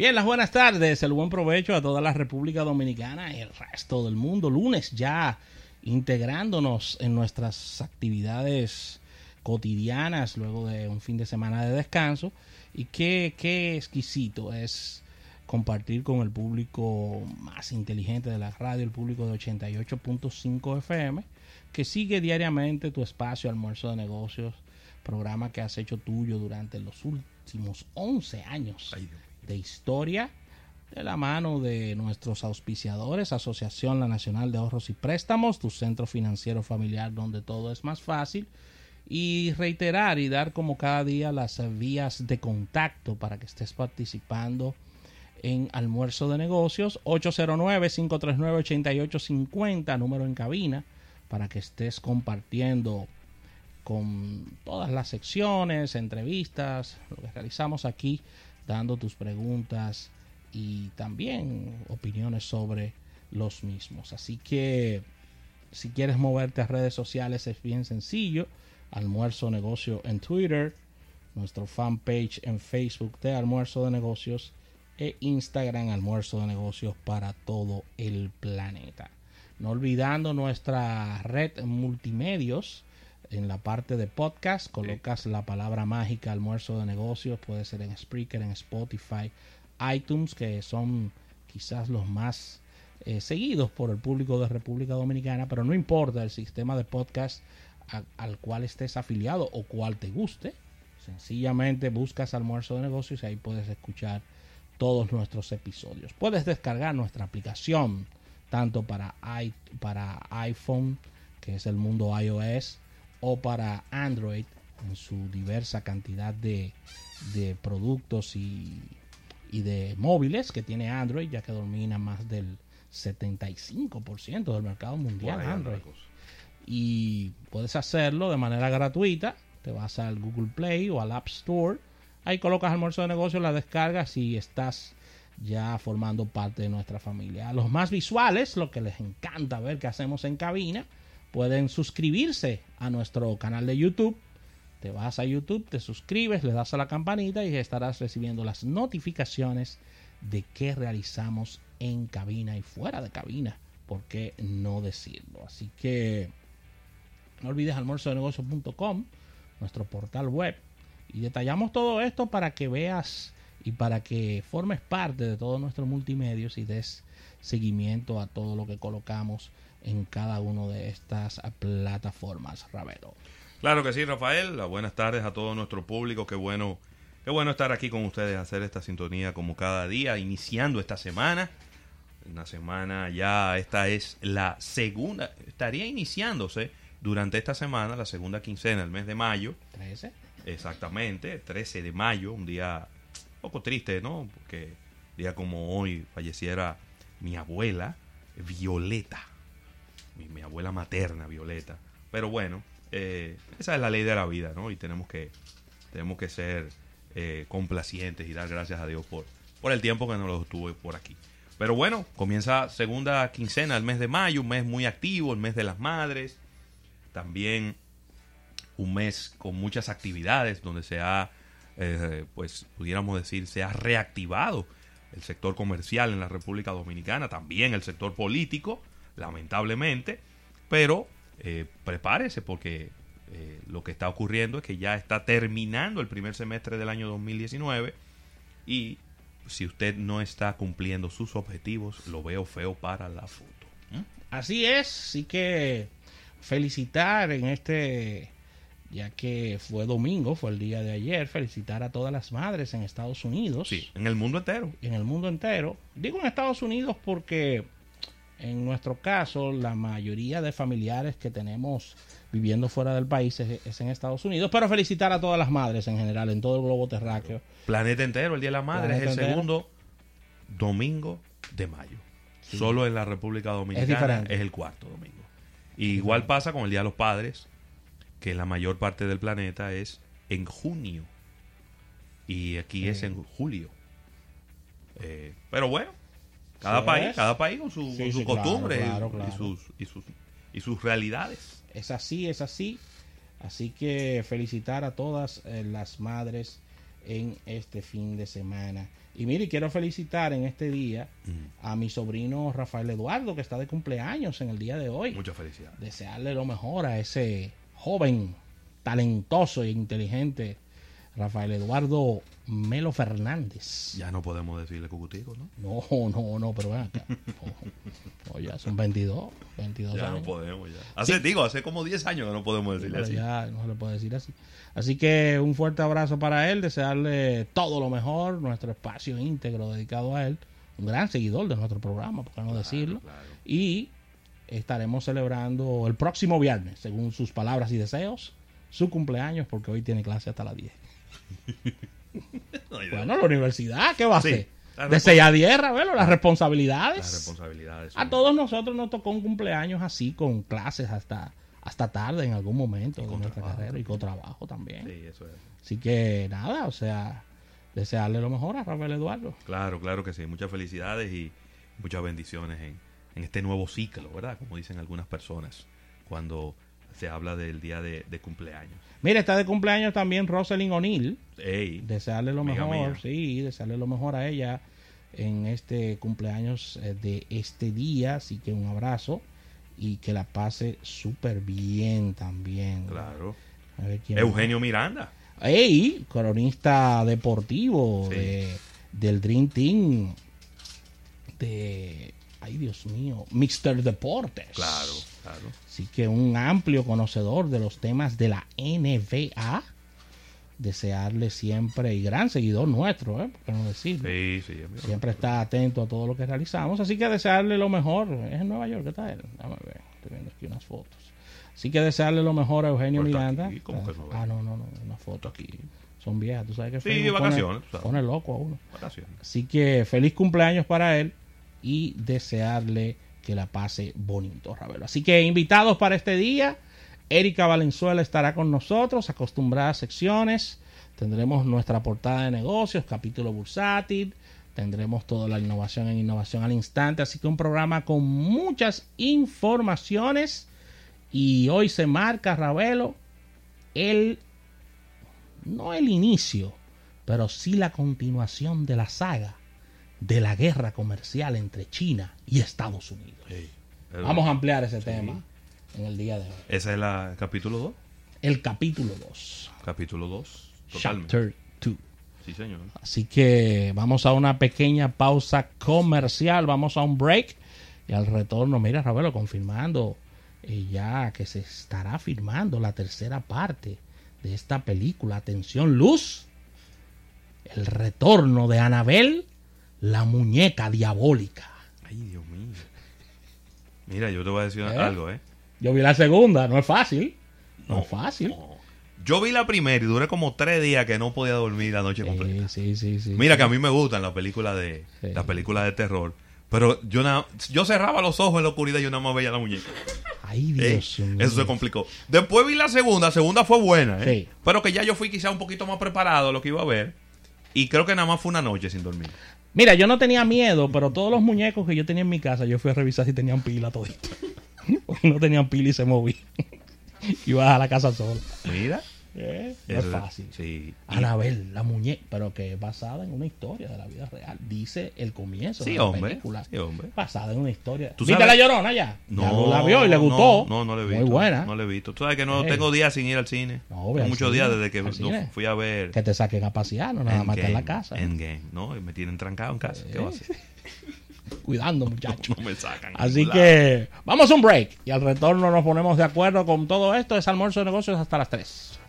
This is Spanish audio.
Bien, las buenas tardes, el buen provecho a toda la República Dominicana y el resto del mundo. Lunes ya integrándonos en nuestras actividades cotidianas luego de un fin de semana de descanso. Y qué, qué exquisito es compartir con el público más inteligente de la radio, el público de 88.5 FM, que sigue diariamente tu espacio almuerzo de negocios, programa que has hecho tuyo durante los últimos 11 años de historia de la mano de nuestros auspiciadores, Asociación La Nacional de Ahorros y Préstamos, tu centro financiero familiar donde todo es más fácil, y reiterar y dar como cada día las vías de contacto para que estés participando en almuerzo de negocios 809-539-8850, número en cabina, para que estés compartiendo con todas las secciones, entrevistas, lo que realizamos aquí, dando tus preguntas y también opiniones sobre los mismos. Así que si quieres moverte a redes sociales es bien sencillo. Almuerzo Negocio en Twitter, nuestro fanpage en Facebook de Almuerzo de Negocios e Instagram Almuerzo de Negocios para todo el planeta. No olvidando nuestra red multimedios en la parte de podcast, colocas la palabra mágica almuerzo de negocios, puede ser en Spreaker, en Spotify, iTunes, que son quizás los más eh, seguidos por el público de República Dominicana, pero no importa el sistema de podcast al cual estés afiliado o cual te guste, sencillamente buscas almuerzo de negocios y ahí puedes escuchar todos nuestros episodios. Puedes descargar nuestra aplicación tanto para, para iPhone, que es el mundo iOS, o para Android en su diversa cantidad de, de productos y, y, de móviles que tiene Android, ya que domina más del 75% del mercado mundial Android. Y puedes hacerlo de manera gratuita. Te vas al Google Play o al App Store Ahí colocas almuerzo de negocio, la descargas y estás ya formando parte de nuestra familia. A los más visuales, lo que les encanta ver que hacemos en cabina, pueden suscribirse a nuestro canal de YouTube. Te vas a YouTube, te suscribes, le das a la campanita y estarás recibiendo las notificaciones de qué realizamos en cabina y fuera de cabina. ¿Por qué no decirlo? Así que no olvides almuerzodenegocios.com, nuestro portal web y detallamos todo esto para que veas y para que formes parte de todos nuestros multimedios y des seguimiento a todo lo que colocamos en cada una de estas plataformas, Ravelo. Claro que sí, Rafael. buenas tardes a todo nuestro público. Qué bueno, qué bueno estar aquí con ustedes, hacer esta sintonía como cada día, iniciando esta semana. Una semana ya, esta es la segunda, estaría iniciándose durante esta semana, la segunda quincena del mes de mayo. 13. Exactamente, 13 de mayo, un día un poco triste, ¿no? Porque día como hoy falleciera mi abuela, Violeta, mi, abuela materna, Violeta. Pero bueno, eh, esa es la ley de la vida, ¿no? Y tenemos que, tenemos que ser eh, complacientes y dar gracias a Dios por, por el tiempo que nos lo estuve por aquí. Pero bueno, comienza segunda quincena, el mes de mayo, un mes muy activo, el mes de las madres. También un mes con muchas actividades donde se ha, eh, pues pudiéramos decir, se ha reactivado el sector comercial en la República Dominicana, también el sector político, lamentablemente, pero eh, prepárese porque eh, lo que está ocurriendo es que ya está terminando el primer semestre del año 2019 y si usted no está cumpliendo sus objetivos, lo veo feo para la foto. Así es, sí que felicitar en este ya que fue domingo, fue el día de ayer, felicitar a todas las madres en Estados Unidos. Sí, en el mundo entero. En el mundo entero. Digo en Estados Unidos porque en nuestro caso la mayoría de familiares que tenemos viviendo fuera del país es, en Estados Unidos, pero felicitar a todas las madres en general, en todo el globo terráqueo. Planeta entero, el Día de la Madre es el segundo domingo de mayo. Solo en la República Dominicana es, el cuarto domingo. igual pasa con el Día de los Padres, que la mayor parte del planeta es en junio. Y aquí es en julio. Eh, pero bueno, cada país, cada país con su, costumbre Y, sus, y, sus, y sus realidades. Es así, es así. Así que felicitar a todas eh, las madres en este fin de semana. Y mire, quiero felicitar en este día Mm. a mi sobrino Rafael Eduardo, que está de cumpleaños en el día de hoy. Mucha felicidad. Desearle lo mejor a ese joven, talentoso e inteligente Rafael Eduardo Melo Fernández. Ya no podemos decirle cucutico, ¿no? No, no, no, pero ven acá. Oh, ya son 22, 22 Ya no años. podemos, ya. Hace, digo, hace como 10 años que no podemos decirle Pero así. ya no se le puede decir así. Así que un fuerte abrazo para él, desearle todo lo mejor, nuestro espacio íntegro dedicado a él, un gran seguidor de nuestro programa, por qué no decirlo. claro. Y estaremos celebrando el próximo viernes, según sus palabras y deseos, su cumpleaños, porque hoy tiene clase hasta las 10. Bueno, la universidad, ¿qué va a Sí, hacer? la De respons- 6 a 10, Ravelo, las responsabilidades. las responsabilidades. A todos nosotros nos tocó un cumpleaños así, con clases hasta, hasta tarde en algún momento Y de con nuestra trabajo carrera y con trabajo también. Sí, eso es. Así que nada, o sea, desearle lo mejor a Rafael Eduardo. Claro, claro que sí. Muchas felicidades y muchas bendiciones en, en este nuevo ciclo, ¿verdad? Como dicen algunas personas cuando se habla del día de, de cumpleaños. Mira, está de cumpleaños también Rosalind O'Neill. Ey, Desearle lo mejor, mía. sí, desearle lo mejor a ella en este cumpleaños eh, de este día. Así que un abrazo y que la pase súper bien también. claro. A ver quién Eugenio Miranda. Ey, cronista deportivo Sí. de, del Dream Team de, ay Dios mío, Mr. Deportes. Claro, claro. Así que un amplio conocedor de los temas de la NBA. Desearle siempre y gran seguidor nuestro, ¿eh? ¿Por qué no decirlo? Sí, sí. amigo. Siempre está atento a todo lo que realizamos. Así que desearle lo mejor. Es en Nueva York está él. Déjame ver. Estoy viendo aquí unas fotos. Así que desearle lo mejor a Eugenio está Miranda. aquí, ¿cómo que ah, no, no, no. Una foto aquí. Son viejas. Tú sabes que Sí, Facebook vacaciones, Pone, pone loco a uno. Vacaciones. Así que feliz cumpleaños para él y desearle la pase bonito, Ravelo. Así que invitados para este día, Erika Valenzuela estará con nosotros, acostumbradas secciones. Tendremos nuestra portada de negocios, capítulo bursátil. Tendremos toda la innovación en innovación al instante. Así que un programa con muchas informaciones. Y hoy se marca, Ravelo, el no el inicio, pero sí la continuación de la saga de la guerra comercial entre China y Estados Unidos. Sí. Vamos a ampliar ese tema en el día de hoy. Ese es el capítulo 2. El capítulo 2, Capítulo 2. Totalmente. chapter 2. Sí, señor. Así que vamos a una pequeña pausa comercial, vamos a un break y al retorno, mira, Ravelo, confirmando eh, ya que se estará firmando la tercera parte de esta película. Atención, luz. El retorno de Anabel, la muñeca diabólica. Ay, Dios mío. Mira, yo te voy a decir ¿Eh? algo, ¿eh? Yo vi la segunda, no es fácil. No, es fácil. no. Yo vi la primera y duré como tres días que no podía dormir la noche completa. Sí, sí, sí, sí. Mira que a mí me gustan las películas de Sí. las películas de terror, pero yo na- yo cerraba los ojos en la oscuridad y yo nada más veía la muñeca. Ay, Eh, Dios mío. eso se complicó. Después vi la segunda, la segunda fue buena, ¿eh? Sí. pero que ya yo fui quizá un poquito más preparado a lo que iba a ver y creo que nada más fue una noche sin dormir. Mira, yo no tenía miedo, pero todos los muñecos que yo tenía en mi casa, yo fui a revisar si tenían pila todito. No tenían pila y se movían. Iba a la casa solo. Mira, Eh, No es fácil. Sí. Anabel, la muñeca, pero que es basada en una historia de la vida real. Dice el comienzo Sí, de la hombre. película. Sí, hombre. Basada en una historia. ¿Tú ¿Viste sabes? la llorona ya? No, Ya la vio y le gustó. No, no, no le he visto. Muy buena. No le he visto. Tú sabes que no tengo días sin ir al cine. No, muchos días desde que fui a ver Que te saquen a pasear, no nada más estar en la casa. Endgame, ¿no? Y me tienen trancado en casa. ¿Qué va a hacer? Cuidando, muchachos. No me sacan. Así que vamos a un break y al retorno nos ponemos de acuerdo con todo esto. Es almuerzo de negocios hasta las 3.